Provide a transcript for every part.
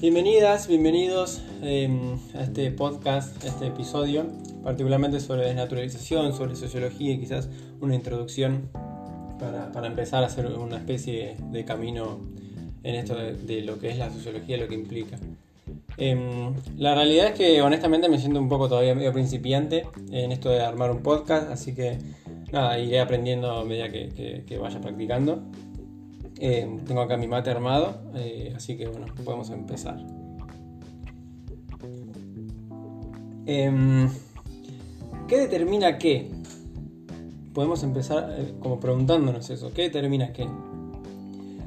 Bienvenidas, bienvenidos em, a este podcast, a este episodio, particularmente sobre desnaturalización, sobre sociología y quizás una introducción para, empezar a hacer una especie de camino en esto de, lo que es la sociología, lo que implica. Em, la realidad es que honestamente me siento un poco todavía medio principiante en esto de armar un podcast, así que nada, iré aprendiendo a medida que vaya practicando. Eh, tengo acá mi mate armado, eh, así que bueno, podemos empezar. Em, ¿Qué determina qué? Podemos empezar eh, como preguntándonos eso. ¿Qué determina qué?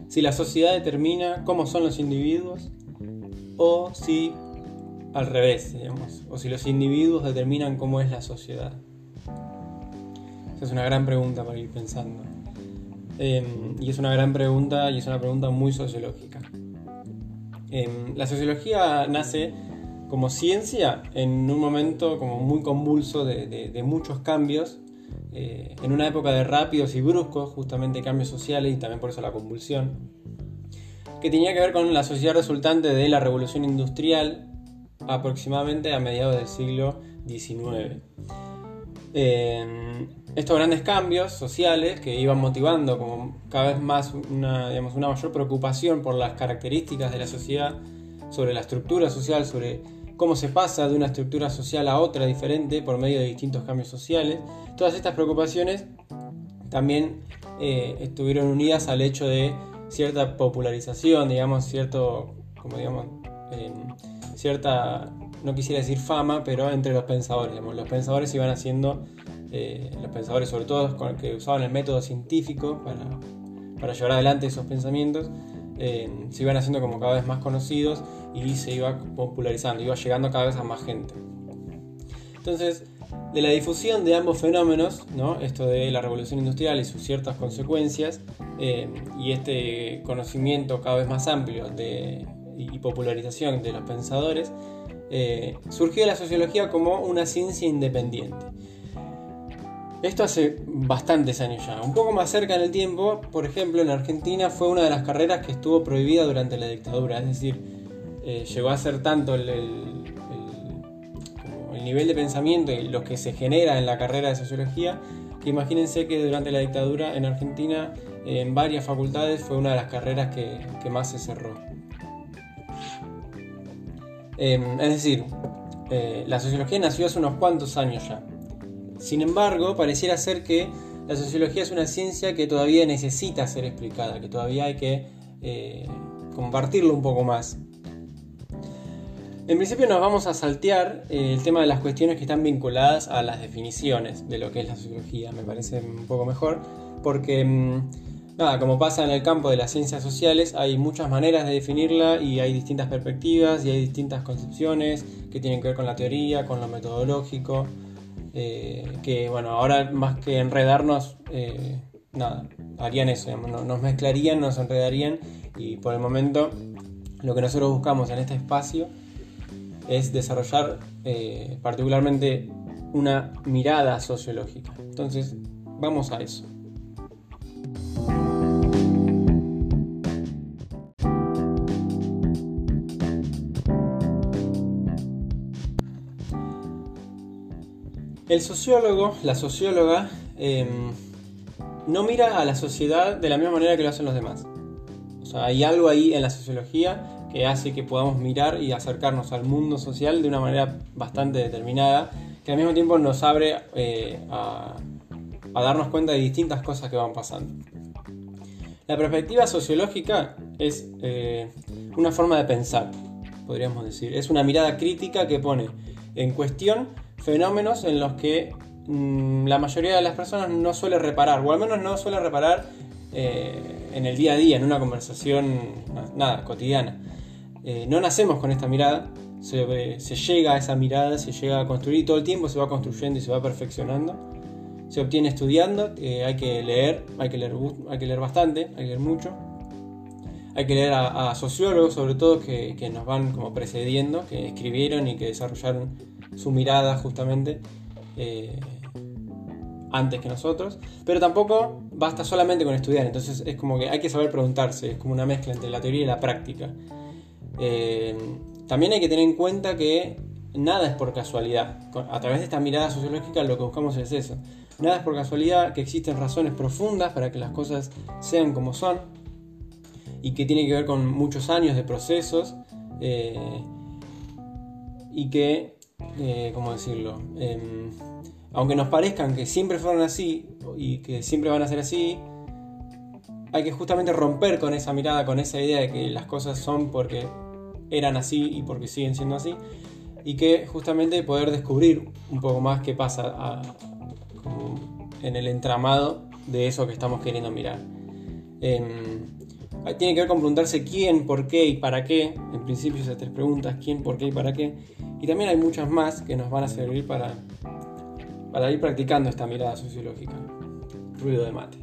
Si la sociedad determina cómo son los individuos o si al revés, digamos, o si los individuos determinan cómo es la sociedad. Esa es una gran pregunta para ir pensando. Em, y es una gran pregunta y es una pregunta muy sociológica. Em, la sociología nace como ciencia en un momento como muy convulso de, muchos cambios, eh, en una época de rápidos y bruscos, justamente cambios sociales y también por eso la convulsión, que tenía que ver con la sociedad resultante de la revolución industrial aproximadamente a mediados del siglo XIX estos grandes cambios sociales que iban motivando como cada vez más una, una mayor preocupación por las características de la sociedad, sobre la estructura social, sobre cómo se pasa de una estructura social a otra diferente por medio de distintos cambios sociales. Todas estas preocupaciones también eh, estuvieron unidas al hecho de cierta popularización, digamos, cierto, como digamos, cierta, no quisiera decir fama, pero entre los pensadores, los pensadores iban haciendo eh, los pensadores, sobre todo con que usaban el método científico para, llevar adelante esos pensamientos, eh, se iban haciendo como cada vez más conocidos y se iba popularizando, iba llegando cada vez a más gente. Entonces, de la difusión de ambos fenómenos, ¿no? esto de la revolución industrial y sus ciertas consecuencias, eh, y este conocimiento cada vez más amplio y popularización de los pensadores, surgió la sociología como una ciencia independiente. Esto hace bastantes años ya. Un poco más cerca en el tiempo, por ejemplo, en Argentina fue una de las carreras que estuvo prohibida durante la dictadura. Es decir, eh, llegó a ser tanto el, nivel de pensamiento y lo que se genera en la carrera de sociología, que imagínense que durante la dictadura en Argentina, en varias facultades, fue una de las carreras que, más se cerró. Em, es decir, eh, la sociología nació hace unos cuantos años ya. Sin embargo, pareciera ser que la sociología es una ciencia que todavía necesita ser explicada, que todavía hay que eh, compartirlo un poco más. En principio nos vamos a saltear eh, el tema de las cuestiones que están vinculadas a las definiciones de lo que es la sociología, me parece un poco mejor, porque mm, nada, como pasa en el campo de las ciencias sociales, hay muchas maneras de definirla y hay distintas perspectivas y hay distintas concepciones que tienen que ver con la teoría, con lo metodológico. Eh, que bueno, ahora más que enredarnos, eh, nada, harían eso, nos mezclarían, nos enredarían y por el momento lo que nosotros buscamos en este espacio es desarrollar eh, particularmente una mirada sociológica. Entonces, vamos a eso. El sociólogo, la socióloga, em, no mira a la sociedad de la misma manera que lo hacen los demás. O sea, hay algo ahí en la sociología que hace que podamos mirar y acercarnos al mundo social de una manera bastante determinada, que al mismo tiempo nos abre eh, a, darnos cuenta de distintas cosas que van pasando. La perspectiva sociológica es eh, una forma de pensar, podríamos decir. Es una mirada crítica que pone en cuestión fenómenos en los que mm, la mayoría de las personas no suele reparar, o al menos no suele reparar eh, en el día a día, en una conversación, nada, cotidiana. Eh, no nacemos con esta mirada, se, llega a esa mirada, se llega a construir y todo el tiempo se va construyendo y se va perfeccionando. Se obtiene estudiando, eh, hay que leer, hay que leer, que bastante, hay que leer mucho. hay que leer a, sociólogos, sobre todo, que, nos van como precediendo, que escribieron y que desarrollaron su mirada justamente eh, antes que nosotros. Pero tampoco basta solamente con estudiar, entonces es como que hay que saber preguntarse, es como una mezcla entre la teoría y la práctica. Eh, también hay que tener en cuenta que nada es por casualidad. A través de esta mirada sociológica lo que buscamos es eso. Nada es por casualidad, que existen razones profundas para que las cosas sean como son y que tiene que ver con muchos años de procesos eh, y que, eh, ¿cómo decirlo? Em, aunque nos parezcan que siempre fueron así y que siempre van a ser así, hay que justamente romper con esa mirada, con esa idea de que las cosas son porque eran así y porque siguen siendo así y que justamente poder descubrir un poco más qué pasa en el entramado de eso que estamos queriendo mirar. Em, tiene que ver con preguntarse quién, por qué y para qué. En principio esas tres preguntas, quién, por qué y para qué. Y también hay muchas más que nos van a servir para, para ir practicando esta mirada sociológica. Ruido de mate.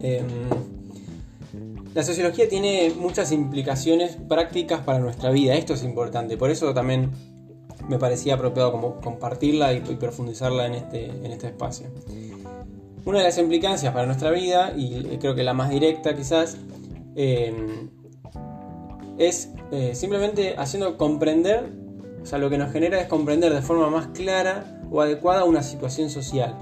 Em, la sociología tiene muchas implicaciones prácticas para nuestra vida, esto es importante, por eso también me parecía apropiado como compartirla y, profundizarla en este, en este espacio. Una de las implicancias para nuestra vida, y creo que la más directa quizás, em, es eh, simplemente haciendo comprender, o sea, lo que nos genera es comprender de forma más clara o adecuada una situación social.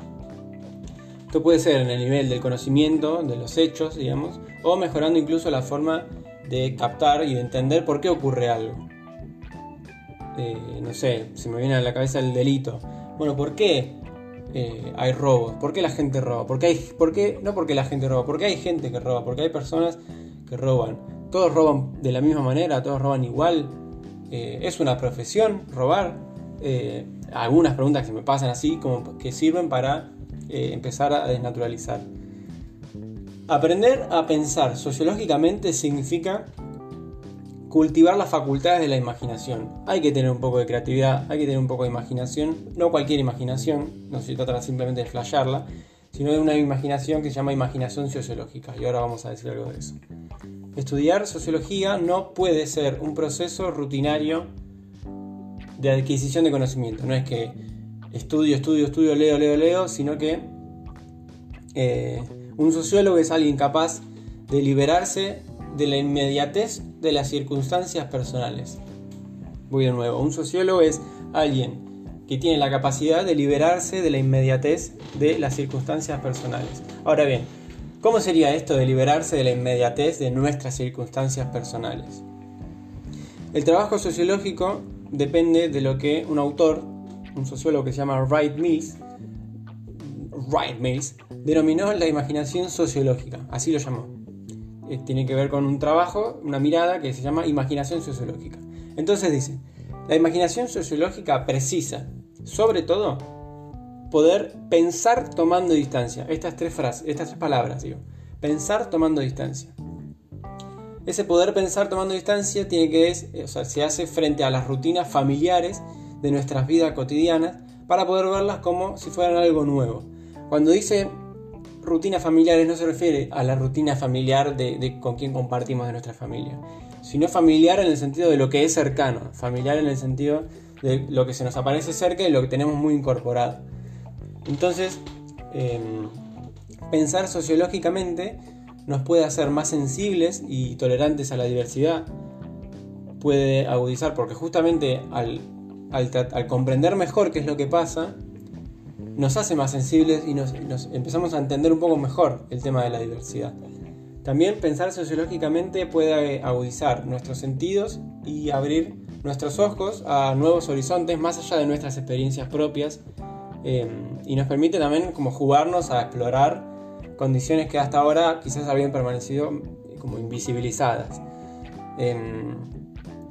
Esto puede ser en el nivel del conocimiento, de los hechos, digamos, o mejorando incluso la forma de captar y de entender por qué ocurre algo. Eh, no sé, se me viene a la cabeza el delito. Bueno, ¿por qué eh, hay robos? ¿Por qué la gente roba? ¿Por qué hay, por qué, no porque la gente roba, porque hay gente que roba, porque hay personas que roban. Todos roban de la misma manera, todos roban igual. Eh, es una profesión robar. algunas preguntas que me pasan así como que sirven para empezar a desnaturalizar. Aprender a pensar sociológicamente significa cultivar las facultades de la imaginación. Hay que tener un poco de creatividad, hay que tener un poco de imaginación, no cualquier imaginación, no se trata simplemente de flashearla, sino de una imaginación que se llama imaginación sociológica, y ahora vamos a decir algo de eso. Estudiar sociología no puede ser un proceso rutinario de adquisición de conocimiento, no es que estudio, estudio, estudio, leo, leo, leo, sino que eh, un sociólogo es alguien capaz de liberarse de la inmediatez de las circunstancias personales. Voy de nuevo, un sociólogo es alguien que tiene la capacidad de liberarse de la inmediatez de las circunstancias personales. Ahora bien, ¿cómo sería esto de liberarse de la inmediatez de nuestras circunstancias personales? El trabajo sociológico depende de lo que un autor un sociólogo que se llama Wright Mills, Wright Mills, denominó la imaginación sociológica, así lo llamó. Eh, tiene que ver con un trabajo, una mirada que se llama imaginación sociológica. Entonces dice, la imaginación sociológica precisa, sobre todo, poder pensar tomando distancia. Estas tres frases, estas tres palabras, digo. Pensar tomando distancia. Ese poder pensar tomando distancia tiene que, o sea, se hace frente a las rutinas familiares de nuestras vidas cotidianas para poder verlas como si fueran algo nuevo. Cuando dice rutinas familiares no se refiere a la rutina familiar de, con quien compartimos de nuestra familia, sino familiar en el sentido de lo que es cercano, familiar en el sentido de lo que se nos aparece cerca y lo que tenemos muy incorporado. Entonces, em, pensar sociológicamente nos puede hacer más sensibles y tolerantes a la diversidad, puede agudizar, porque justamente al al, comprender mejor qué es lo que pasa, nos hace más sensibles y nos, empezamos a entender un poco mejor el tema de la diversidad. También pensar sociológicamente puede agudizar nuestros sentidos y abrir nuestros ojos a nuevos horizontes más allá de nuestras experiencias propias eh, y nos permite también como jugarnos a explorar condiciones que hasta ahora quizás habían permanecido como invisibilizadas. Em,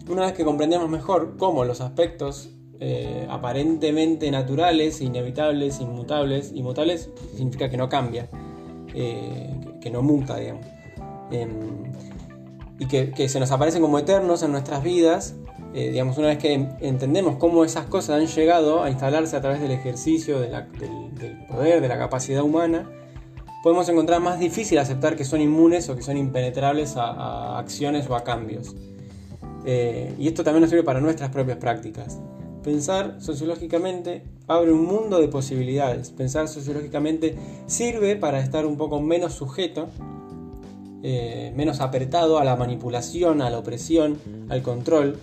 una vez que comprendemos mejor cómo los aspectos eh, aparentemente naturales, inevitables, inmutables, inmutables significa que no cambia, eh, que, no muta, digamos, em, y que, se nos aparecen como eternos en nuestras vidas, eh, digamos, una vez que entendemos cómo esas cosas han llegado a instalarse a través del ejercicio del, poder, de la capacidad humana, podemos encontrar más difícil aceptar que son inmunes o que son impenetrables a, acciones o a cambios. Y esto también nos sirve para nuestras propias prácticas. Pensar sociológicamente abre un mundo de posibilidades. Pensar sociológicamente sirve para estar un poco menos sujeto, eh, menos apretado a la manipulación, a la opresión, al control,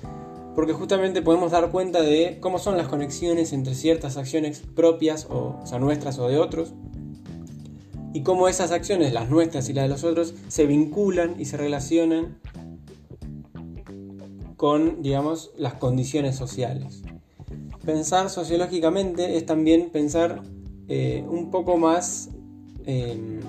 porque justamente podemos dar cuenta de cómo son las conexiones entre ciertas acciones propias, o, sea, nuestras o de otros, y cómo esas acciones, las nuestras y las de los otros, se vinculan y se relacionan con, digamos, las condiciones sociales pensar sociológicamente es también pensar eh, un poco más, em,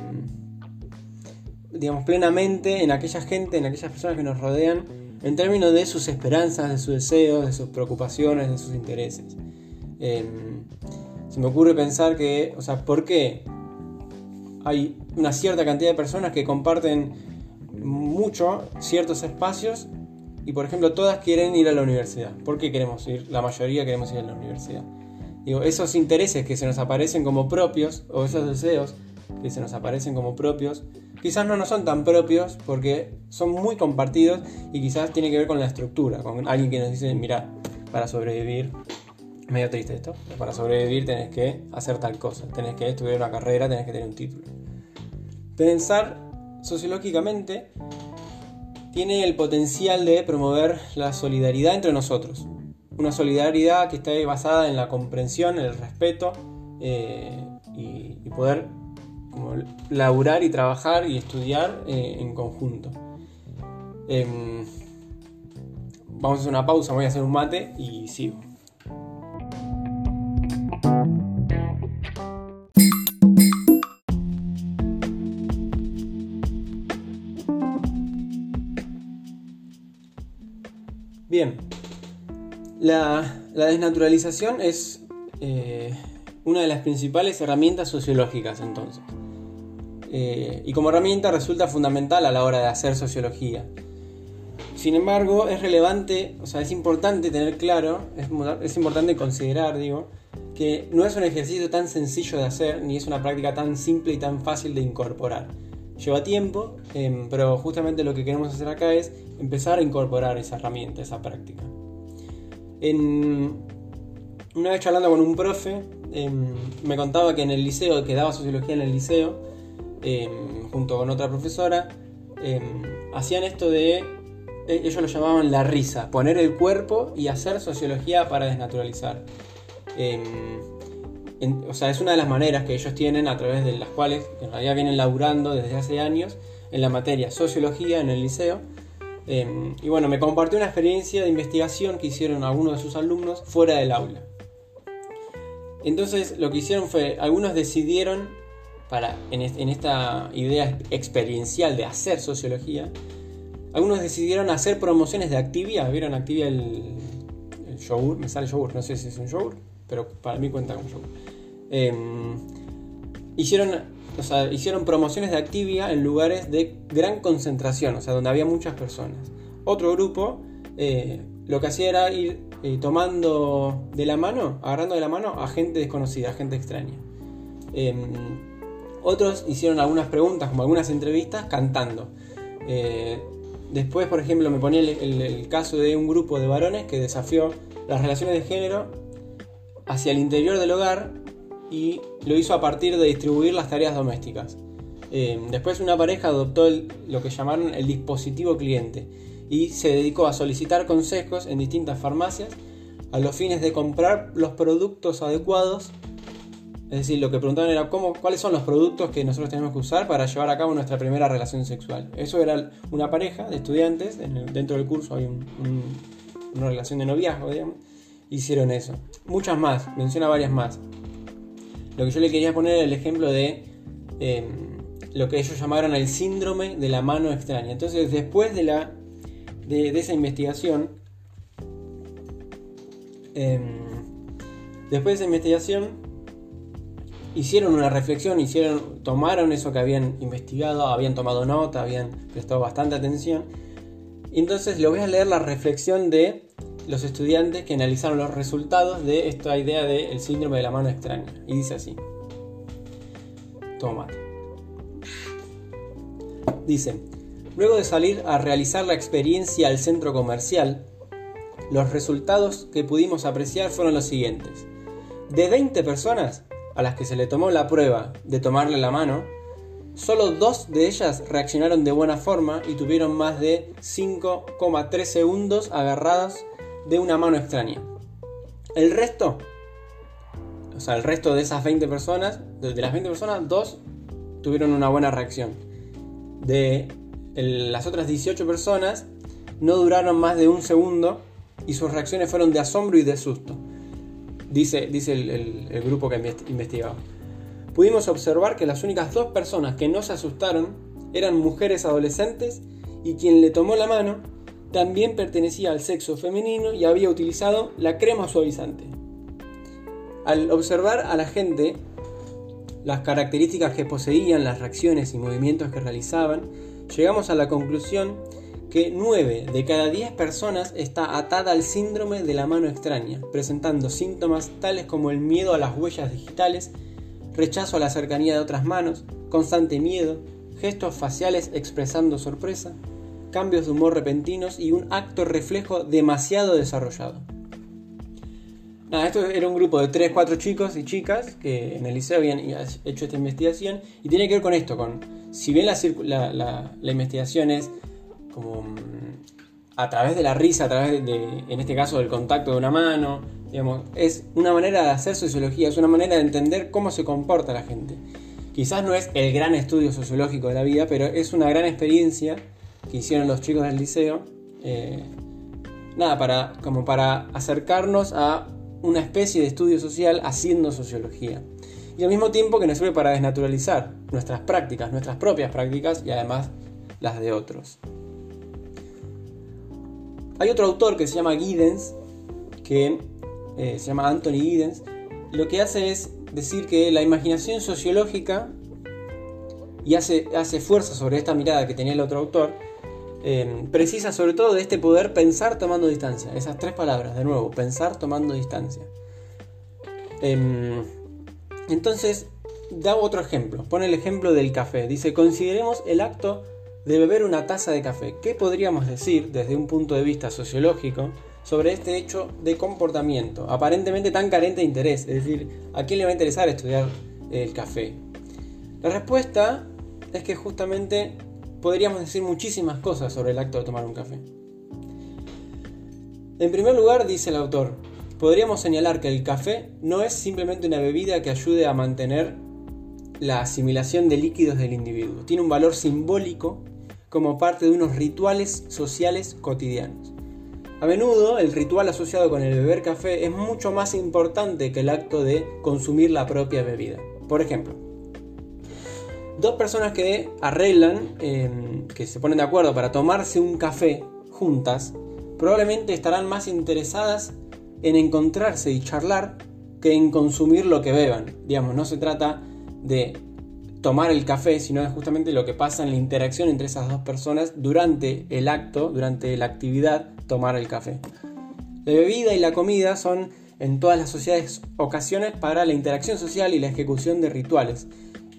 digamos, plenamente en aquella gente, en aquellas personas que nos rodean, en términos de sus esperanzas, de sus deseos, de sus preocupaciones, de sus intereses. Em, se me ocurre pensar que, o sea, ¿por qué hay una cierta cantidad de personas que comparten mucho ciertos espacios y por ejemplo todas quieren ir a la universidad. ¿Por qué queremos ir? La mayoría queremos ir a la universidad. Digo, esos intereses que se nos aparecen como propios, o esos deseos que se nos aparecen como propios, quizás no nos son tan propios porque son muy compartidos y quizás tiene que ver con la estructura, con alguien que nos dice, mira, para sobrevivir, medio triste esto, para sobrevivir tenés que hacer tal cosa, tenés que estudiar una carrera, tenés que tener un título. Pensar sociológicamente tiene el potencial de promover la solidaridad entre nosotros. Una solidaridad que esté basada en la comprensión, en el respeto eh, y, poder laburar y trabajar y estudiar eh, en conjunto. Em, vamos a hacer una pausa, voy a hacer un mate y sigo. Bien, la, desnaturalización es eh, una de las principales herramientas sociológicas entonces. Eh, y como herramienta resulta fundamental a la hora de hacer sociología. Sin embargo, es relevante, o sea, es importante tener claro, es, es importante considerar, digo, que no es un ejercicio tan sencillo de hacer, ni es una práctica tan simple y tan fácil de incorporar. Lleva tiempo, em, pero justamente lo que queremos hacer acá es empezar a incorporar esa herramienta, esa práctica. una vez charlando con un profe, em, me contaba que en el liceo, que daba sociología en el liceo, em, junto con otra profesora, hacían esto de, e, ellos lo llamaban la risa, poner el cuerpo y hacer sociología para desnaturalizar o sea, es una de las maneras que ellos tienen a través de las cuales en realidad vienen laburando desde hace años en la materia sociología en el liceo. Em, y bueno, me compartió una experiencia de investigación que hicieron algunos de sus alumnos fuera del aula. Entonces lo que hicieron fue, algunos decidieron, para, en, esta idea experiencial de hacer sociología, algunos decidieron hacer promociones de Activia. ¿Vieron Activia el, el yogur? Me sale yogur, no sé si es un yogur pero para mí cuenta como. Em, hicieron, hicieron promociones de Activia en lugares de gran concentración, o sea, donde había muchas personas. Otro grupo eh, lo que hacía era ir eh, tomando de la mano, agarrando de la mano a gente desconocida, a gente extraña. Em, otros hicieron algunas preguntas, como algunas entrevistas, cantando. Eh, después, por ejemplo, me ponía el, caso de un grupo de varones que desafió las relaciones de género hacia el interior del hogar y lo hizo a partir de distribuir las tareas domésticas. Eh, después una pareja adoptó lo que llamaron el dispositivo cliente y se dedicó a solicitar consejos en distintas farmacias a los fines de comprar los productos adecuados. Es decir, lo que preguntaban era cómo, cuáles son los productos que nosotros tenemos que usar para llevar a cabo nuestra primera relación sexual. Eso era una pareja de estudiantes, dentro del curso hay una relación de noviazgo, digamos, hicieron eso. Muchas más, menciona varias más. Lo que yo le quería poner el ejemplo de em, lo que ellos llamaron el síndrome de la mano extraña. Entonces, después de, la, de, esa investigación, em, después de esa investigación, hicieron una reflexión, hicieron, tomaron eso que habían investigado, habían tomado nota, habían prestado bastante atención. Entonces les voy a leer la reflexión de los estudiantes que analizaron los resultados de esta idea del síndrome de la mano extraña. Y dice así. Toma. dice, luego de salir a realizar la experiencia al centro comercial, los resultados que pudimos apreciar fueron los siguientes. De 20 personas a las que se le tomó la prueba de tomarle la mano, solo dos de ellas reaccionaron de buena forma y tuvieron más de 5,3 segundos agarradas de una mano extraña. El resto, o sea, el resto de esas 20 personas, de las 20 personas, dos tuvieron una buena reacción. De las otras 18 personas, no duraron más de un segundo y sus reacciones fueron de asombro y de susto, dice, dice el, grupo que investigaba. Pudimos observar que las únicas dos personas que no se asustaron eran mujeres adolescentes y quien le tomó la mano también pertenecía al sexo femenino y había utilizado la crema suavizante. Al observar a la gente, las características que poseían, las reacciones y movimientos que realizaban, llegamos a la conclusión que 9 de cada 10 personas está atada al síndrome de la mano extraña, presentando síntomas tales como el miedo a las huellas digitales, rechazo a la cercanía de otras manos, constante miedo, gestos faciales expresando sorpresa, cambios de humor repentinos y un acto reflejo demasiado desarrollado. esto era un grupo de 3-4 chicos y chicas que en el liceo habían hecho esta investigación y tiene que ver con esto, con si bien la, la investigación es como mm, a través de la risa, a través de, en este caso, del contacto de una mano, es una manera de hacer sociología, es una manera de entender cómo se comporta la gente. Quizás no es el gran estudio sociológico de la vida, pero es una gran experiencia que hicieron los chicos del liceo. Eh, nada, para, como para acercarnos a una especie de estudio social haciendo sociología. Y al mismo tiempo que nos sirve para desnaturalizar nuestras prácticas, nuestras propias prácticas y además las de otros. Hay otro autor que se llama Giddens, que eh, se llama Anthony Giddens, lo que hace es decir que la imaginación sociológica, y hace, hace fuerza sobre esta mirada que tenía el otro autor, precisa sobre todo de este poder pensar tomando distancia. Esas tres palabras, de nuevo, pensar tomando distancia. Em, entonces, da otro ejemplo. Pone el ejemplo del café. Dice, consideremos el acto de beber una taza de café. ¿Qué podríamos decir desde un punto de vista sociológico sobre este hecho de comportamiento, aparentemente tan carente de interés? Es decir, ¿a quién le va a interesar estudiar el café? La respuesta es que justamente podríamos decir muchísimas cosas sobre el acto de tomar un café. En primer lugar, dice el autor, podríamos señalar que el café no es simplemente una bebida que ayude a mantener la asimilación de líquidos del individuo. Tiene un valor simbólico como parte de unos rituales sociales cotidianos. A menudo el ritual asociado con el beber café es mucho más importante que el acto de consumir la propia bebida. Por ejemplo, dos personas que arreglan, em, que se ponen de acuerdo para tomarse un café juntas, probablemente estarán más interesadas en encontrarse y charlar que en consumir lo que beban. Digamos, no se trata de tomar el café, sino es justamente lo que pasa en la interacción entre esas dos personas durante el acto, durante la actividad, tomar el café. La bebida y la comida son en todas las sociedades ocasiones para la interacción social y la ejecución de rituales.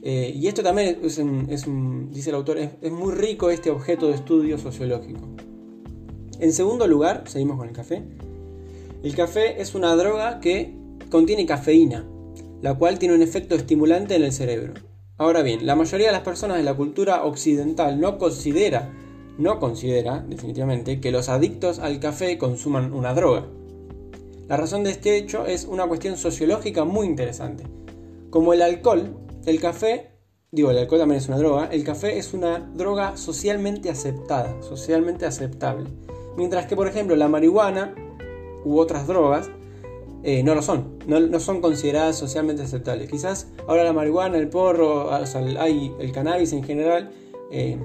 Eh, y esto también es, dice el autor, es muy rico este objeto de estudio sociológico. En segundo lugar, seguimos con el café. El café es una droga que contiene cafeína, la cual tiene un efecto estimulante en el cerebro. Ahora bien, la mayoría de las personas de la cultura occidental no considera, no considera definitivamente, que los adictos al café consuman una droga. La razón de este hecho es una cuestión sociológica muy interesante. Como el alcohol, el café, digo, el alcohol también es una droga, el café es una droga socialmente aceptada, socialmente aceptable. Mientras que, por ejemplo, la marihuana u otras drogas eh, no lo son, no, son consideradas socialmente aceptables. Quizás ahora la marihuana, el porro, ah, hay el cannabis en general, eh,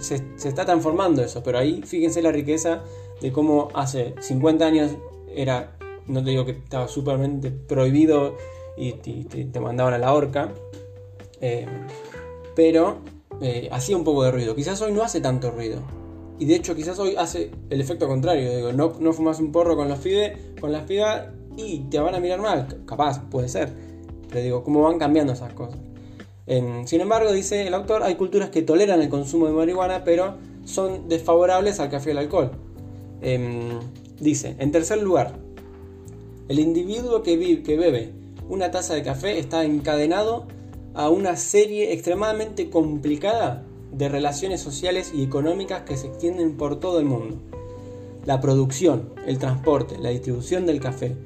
se, está transformando eso, pero ahí fíjense la riqueza de cómo hace 50 años era, no te digo que estaba súpermente prohibido y, te, mandaban a la horca, eh, pero hacía un poco de ruido. Quizás hoy no hace tanto ruido. Y de hecho quizás hoy hace el efecto contrario. Digo, no, no fumas un porro con los pibes, con las pibas y te van a mirar mal, capaz, puede ser. Pero digo, cómo van cambiando esas cosas. Em, sin embargo, dice el autor, hay culturas que toleran el consumo de marihuana, pero son desfavorables al café y al alcohol. Em, dice, en tercer lugar, el individuo que, que bebe una taza de café está encadenado a una serie extremadamente complicada de relaciones sociales y económicas que se extienden por todo el mundo. La producción, el transporte, la distribución del café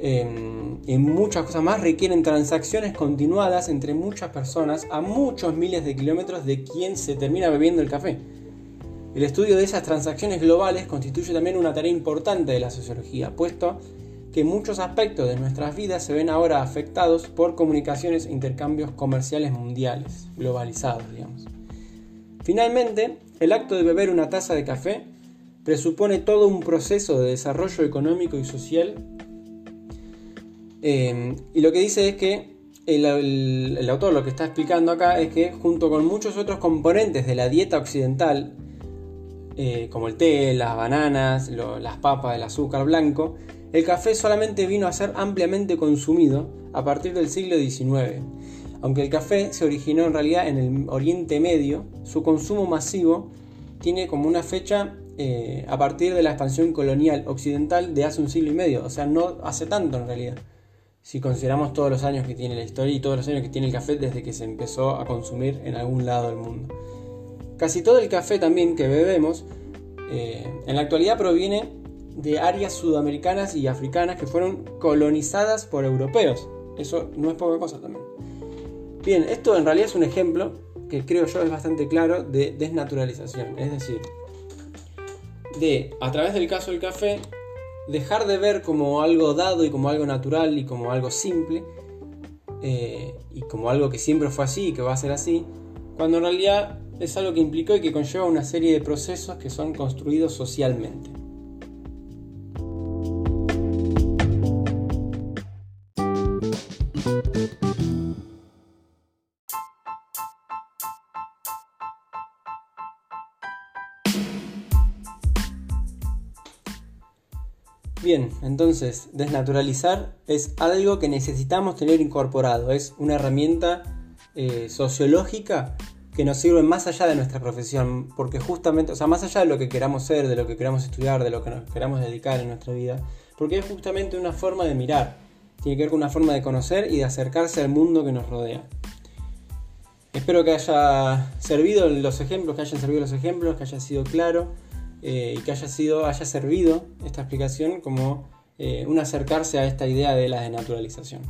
em, y muchas cosas más requieren transacciones continuadas entre muchas personas a muchos miles de kilómetros de quien se termina bebiendo el café. El estudio de esas transacciones globales constituye también una tarea importante de la sociología, puesto que muchos aspectos de nuestras vidas se ven ahora afectados por comunicaciones e intercambios comerciales mundiales, globalizados, digamos. Finalmente, el acto de beber una taza de café presupone todo un proceso de desarrollo económico y social. Em, y lo que dice es que el, autor lo que está explicando acá es que junto con muchos otros componentes de la dieta occidental, eh, como el té, las bananas, las papas, el azúcar blanco, el café solamente vino a ser ampliamente consumido a partir del siglo XIX aunque el café se originó en realidad en el Oriente Medio, su consumo masivo tiene como una fecha eh, a partir de la expansión colonial occidental de hace un siglo y medio, o sea, no hace tanto en realidad. Si consideramos todos los años que tiene la historia y todos los años que tiene el café desde que se empezó a consumir en algún lado del mundo. Casi todo el café también que bebemos eh, en la actualidad proviene de áreas sudamericanas y africanas que fueron colonizadas por europeos. Eso no es poca cosa también. Bien, esto en realidad es un ejemplo que creo yo es bastante claro de desnaturalización. Es decir, de, a través del caso del café, dejar de ver como algo dado y como algo natural y como algo simple, eh, y como algo que siempre fue así y que va a ser así, cuando en realidad es algo que implicó y que conlleva una serie de procesos que son construidos socialmente. Bien, entonces, desnaturalizar es algo que necesitamos tener incorporado, es una herramienta eh, sociológica que nos sirve más allá de nuestra profesión, porque justamente, o sea, más allá de lo que queramos ser, de lo que queramos estudiar, de lo que nos queramos dedicar en nuestra vida, porque es justamente una forma de mirar, tiene que ver con una forma de conocer y de acercarse al mundo que nos rodea. Espero que haya servido los ejemplos, que hayan servido los ejemplos, que haya sido claro. Eh, y que haya, sido, haya servido esta explicación como eh, un acercarse a esta idea de la denaturalización.